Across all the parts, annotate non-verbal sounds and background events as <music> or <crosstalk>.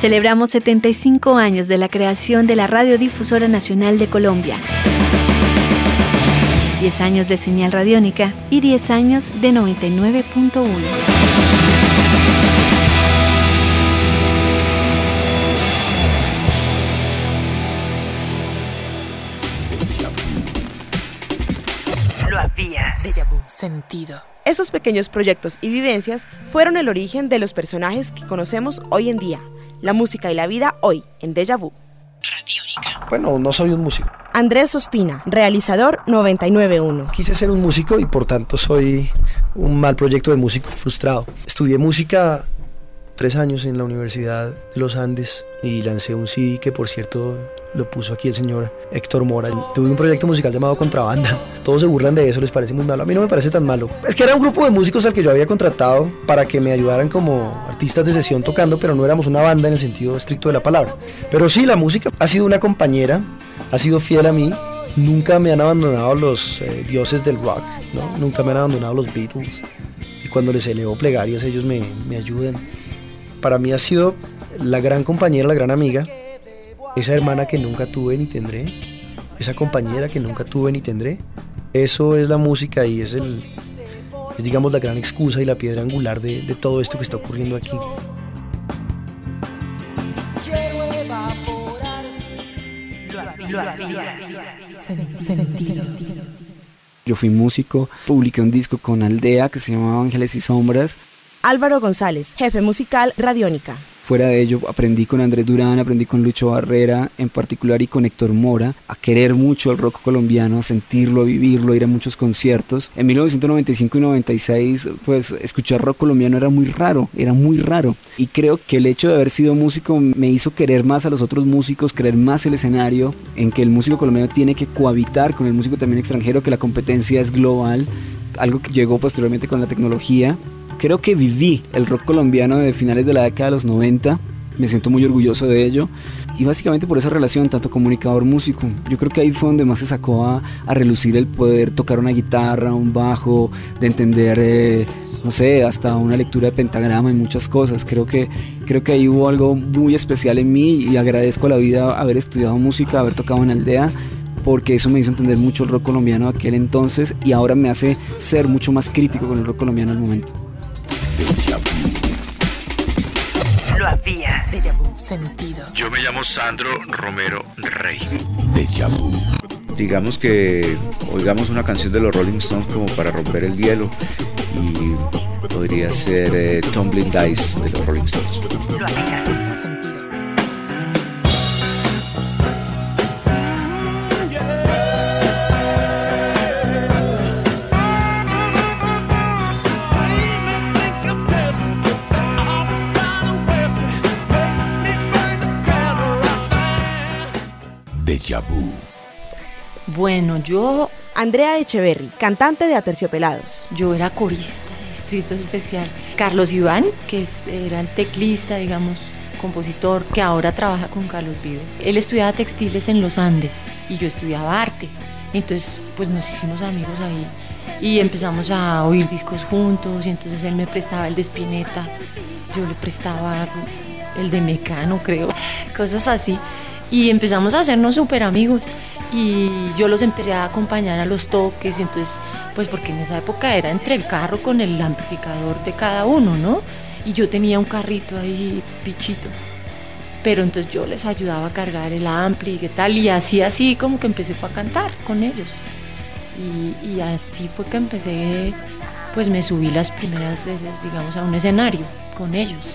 Celebramos 75 años de la creación de la Radiodifusora Nacional de Colombia. 10 años de señal radiónica y 10 años de 99.1. Lo habías. Sentido. Esos pequeños proyectos y vivencias fueron el origen de los personajes que conocemos hoy en día. La música y la vida hoy en Deja Vu. Bueno, no soy un músico. Andrés Ospina, realizador 991. Quise ser un músico y por tanto soy un mal proyecto de músico frustrado. Estudié música tres años en la Universidad de los Andes y lancé un CD que por cierto lo puso aquí el señor Héctor Mora. Tuve un proyecto musical llamado Contrabanda. <laughs> Todos se burlan de eso, les parece muy malo. A mí no me parece tan malo. Es que era un grupo de músicos al que yo había contratado para que me ayudaran como artistas de sesión tocando, pero no éramos una banda en el sentido estricto de la palabra. Pero sí, la música ha sido una compañera, ha sido fiel a mí. Nunca me han abandonado los eh, dioses del rock, ¿no? Nunca me han abandonado los Beatles. Y cuando les elevo plegarias, ellos me, me ayudan. Para mí ha sido la gran compañera, la gran amiga, esa hermana que nunca tuve ni tendré, esa compañera que nunca tuve ni tendré. Eso es la música y es el, digamos la gran excusa y la piedra angular de, de todo esto que está ocurriendo aquí. Yo fui músico, publiqué un disco con Aldea que se llamaba Ángeles y Sombras. Álvaro González, jefe musical Radiónica. Fuera de ello, aprendí con Andrés Durán, aprendí con Lucho Barrera en particular y con Héctor Mora a querer mucho el rock colombiano, a sentirlo, a vivirlo, a ir a muchos conciertos. En 1995 y 96, pues escuchar rock colombiano era muy raro, era muy raro. Y creo que el hecho de haber sido músico me hizo querer más a los otros músicos, querer más el escenario, en que el músico colombiano tiene que cohabitar con el músico también extranjero, que la competencia es global, algo que llegó posteriormente con la tecnología creo que viví el rock colombiano de finales de la década de los 90. Me siento muy orgulloso de ello. Y básicamente por esa relación, tanto comunicador-músico. Yo creo que ahí fue donde más se sacó a, a relucir el poder tocar una guitarra, un bajo, de entender, eh, no sé, hasta una lectura de pentagrama y muchas cosas. Creo que, creo que ahí hubo algo muy especial en mí y agradezco a la vida haber estudiado música, haber tocado en aldea porque eso me hizo entender mucho el rock colombiano aquel entonces y ahora me hace ser mucho más crítico con el rock colombiano al momento. Lo habías. Sentido. Yo me llamo Sandro Romero Rey. Digamos que oigamos una canción de los Rolling Stones como para romper el hielo y podría ser eh, Tumbling Dice de los Rolling Stones. Lo Bueno, yo, Andrea Echeverry, cantante de Aterciopelados. yo era corista de Distrito Especial. Carlos Iván, que es- era el teclista, digamos, compositor, que ahora trabaja con Carlos Vives. Él estudiaba textiles en los Andes y yo estudiaba arte. Entonces, pues nos hicimos amigos ahí y empezamos a oír discos juntos y entonces él me prestaba el de Spinetta, yo le prestaba el de Mecano, creo, <laughs> cosas así. Y empezamos a hacernos súper amigos y yo los empecé a acompañar a los toques y entonces, pues porque en esa época era entre el carro con el amplificador de cada uno, ¿no? Y yo tenía un carrito ahí, pichito. Pero entonces yo les ayudaba a cargar el ampli y qué tal, y así, así como que empecé fue a cantar con ellos. Y, y así fue que empecé, pues me subí las primeras veces, digamos, a un escenario con ellos.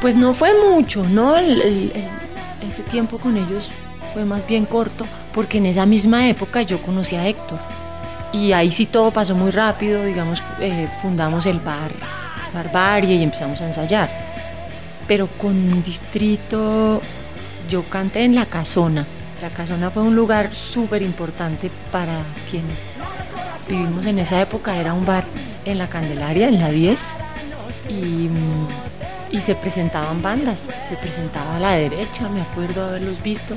Pues no fue mucho, ¿no? El- el- el- ese tiempo con ellos fue más bien corto, porque en esa misma época yo conocí a Héctor. Y ahí sí todo pasó muy rápido, digamos, eh, fundamos el bar Barbarie y empezamos a ensayar. Pero con Distrito yo canté en La Casona. La Casona fue un lugar súper importante para quienes vivimos en esa época. Era un bar en la Candelaria, en la 10. Y, mm, y se presentaban bandas. Se presentaba a la derecha, me acuerdo haberlos visto.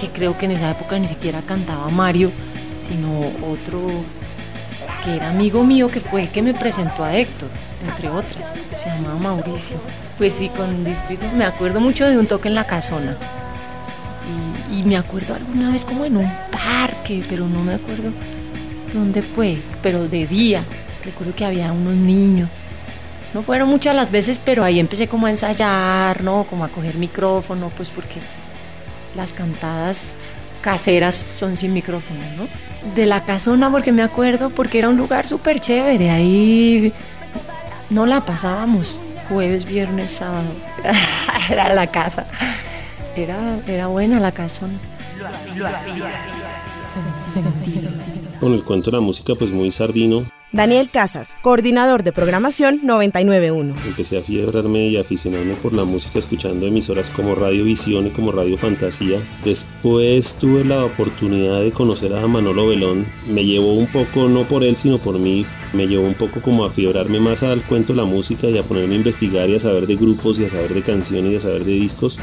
Que creo que en esa época ni siquiera cantaba Mario, sino otro que era amigo mío, que fue el que me presentó a Héctor. entre otras. Se llamaba Mauricio. Pues sí, con Distrito. Me acuerdo mucho de un toque en la casona. Y, y me acuerdo alguna vez como en un parque, pero no me acuerdo dónde fue, pero de día. Recuerdo que había unos niños. No fueron muchas las veces, pero ahí empecé como a ensayar, ¿no? Como a coger micrófono, pues porque las cantadas caseras son sin micrófono, ¿no? De la casona, porque me acuerdo, porque era un lugar súper chévere. Ahí no la pasábamos jueves, viernes, sábado. <laughs> Era la casa. Era, era buena la casona. Con el cuento de la música, pues muy sardino. Daniel Casas, coordinador de programación 991. Empecé a fiebrarme y a aficionarme por la música escuchando emisoras como Radio Visión y como Radio Fantasía. Después tuve la oportunidad de conocer a Manolo Belón. Me llevó un poco, no por él, sino por mí, me llevó un poco como a fiebrarme más al cuento la música y a ponerme a investigar y a saber de grupos y a saber de canciones y a saber de discos.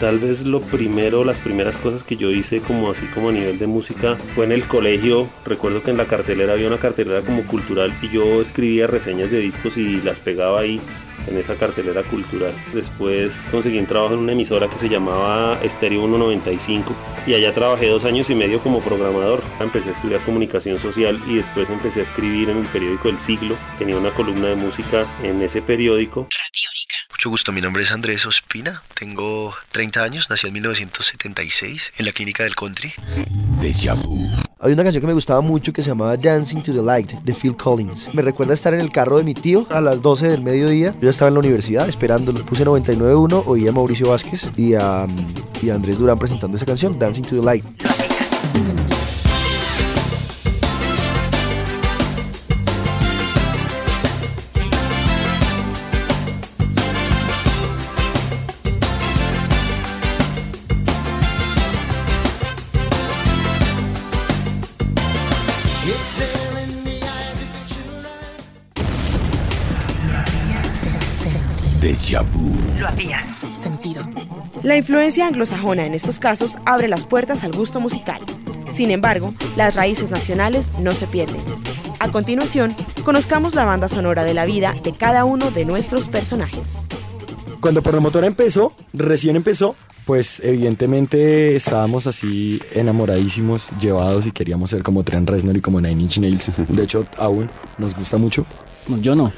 Tal vez lo primero, las primeras cosas que yo hice como así como a nivel de música fue en el colegio. Recuerdo que en la cartelera había una cartelera como cultural y yo escribía reseñas de discos y las pegaba ahí en esa cartelera cultural. Después conseguí un trabajo en una emisora que se llamaba Estéreo 195 y allá trabajé dos años y medio como programador. Empecé a estudiar comunicación social y después empecé a escribir en el periódico El Siglo. Tenía una columna de música en ese periódico. Mucho gusto, mi nombre es Andrés Ospina, tengo 30 años, nací en 1976 en la clínica del country. Hay una canción que me gustaba mucho que se llamaba Dancing to the Light de Phil Collins. Me recuerda estar en el carro de mi tío a las 12 del mediodía. Yo ya estaba en la universidad esperándolo. Puse 99.1, oí a Mauricio Vázquez y a, y a Andrés Durán presentando esa canción, Dancing to the Light. Lo habías sentido. La influencia anglosajona en estos casos abre las puertas al gusto musical. Sin embargo, las raíces nacionales no se pierden. A continuación, conozcamos la banda sonora de la vida de cada uno de nuestros personajes. Cuando Promotora empezó, recién empezó, pues evidentemente estábamos así enamoradísimos, llevados y queríamos ser como Trent Reznor y como Nine Inch Nails. De hecho, aún nos gusta mucho. Yo no.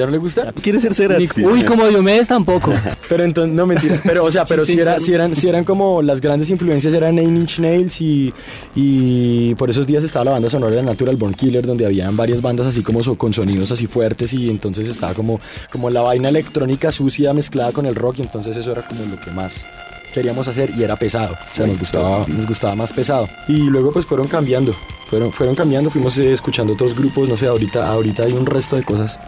¿Ya no le gusta? Quiere ser Cerati. Uy, como Diomedes tampoco. <laughs> Pero entonces, no mentira. Pero, o sea, pero si, era, si, eran, si eran como las grandes influencias, eran Nine Inch Nails y, y por esos días estaba la banda sonora de Natural Born Killer, donde habían varias bandas así como so- con sonidos así fuertes y entonces estaba como, como la vaina electrónica sucia mezclada con el rock y entonces eso era como lo que más queríamos hacer y era pesado, o sea, nos gustaba, nos gustaba más pesado. Y luego pues fueron cambiando, fueron, fueron cambiando, fuimos eh, escuchando otros grupos, no sé, ahorita, ahorita hay un resto de cosas.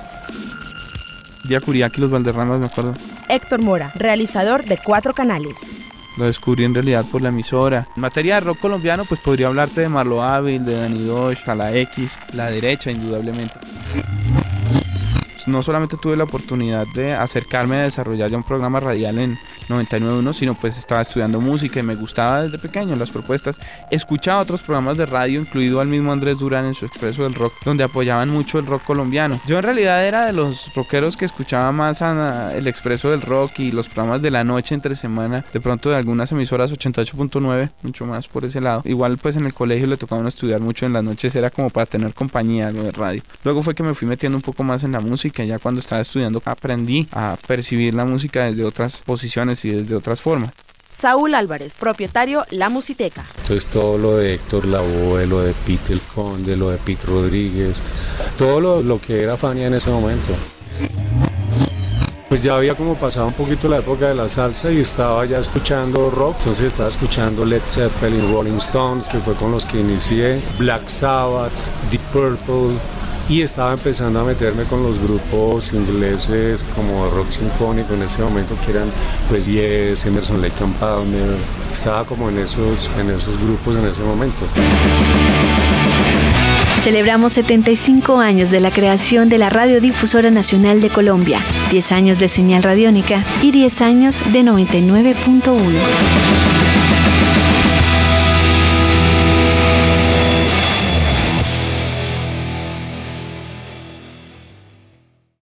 Vía Curiaki, los Valderramas, me acuerdo. Héctor Mora, realizador de cuatro canales. Lo descubrí en realidad por la emisora. En materia de rock colombiano, pues podría hablarte de Marlo Ávil, de Dani Dosh, a la X, la derecha, indudablemente. No solamente tuve la oportunidad de acercarme a desarrollar ya un programa radial en 99.1, sino pues estaba estudiando música y me gustaba desde pequeño las propuestas. Escuchaba otros programas de radio, incluido al mismo Andrés Durán en su Expreso del Rock, donde apoyaban mucho el rock colombiano. Yo en realidad era de los rockeros que escuchaba más a- el Expreso del Rock y los programas de la noche entre semana, de pronto de algunas emisoras 88.9, mucho más por ese lado. Igual pues en el colegio le tocaba estudiar mucho en las noches, era como para tener compañía de radio. Luego fue que me fui metiendo un poco más en la música, ya cuando estaba estudiando aprendí a percibir la música desde otras posiciones y desde otras formas. Saúl Álvarez, propietario La Musiteca. Entonces todo lo de Héctor Lavoe, lo de Pete el Conde, lo de Pete Rodríguez, todo lo, lo que era Fania en ese momento. Pues ya había como pasado un poquito la época de la salsa y estaba ya escuchando rock, entonces estaba escuchando Led Zeppelin, Rolling Stones, que fue con los que inicié, Black Sabbath, Deep Purple, y estaba empezando a meterme con los grupos ingleses como rock sinfónico en ese momento que eran pues Yes, Emerson Lake and Palmer, estaba como en esos, en esos grupos en ese momento. Celebramos 75 años de la creación de la Radiodifusora Nacional de Colombia, 10 años de señal radiónica y 10 años de 99.1.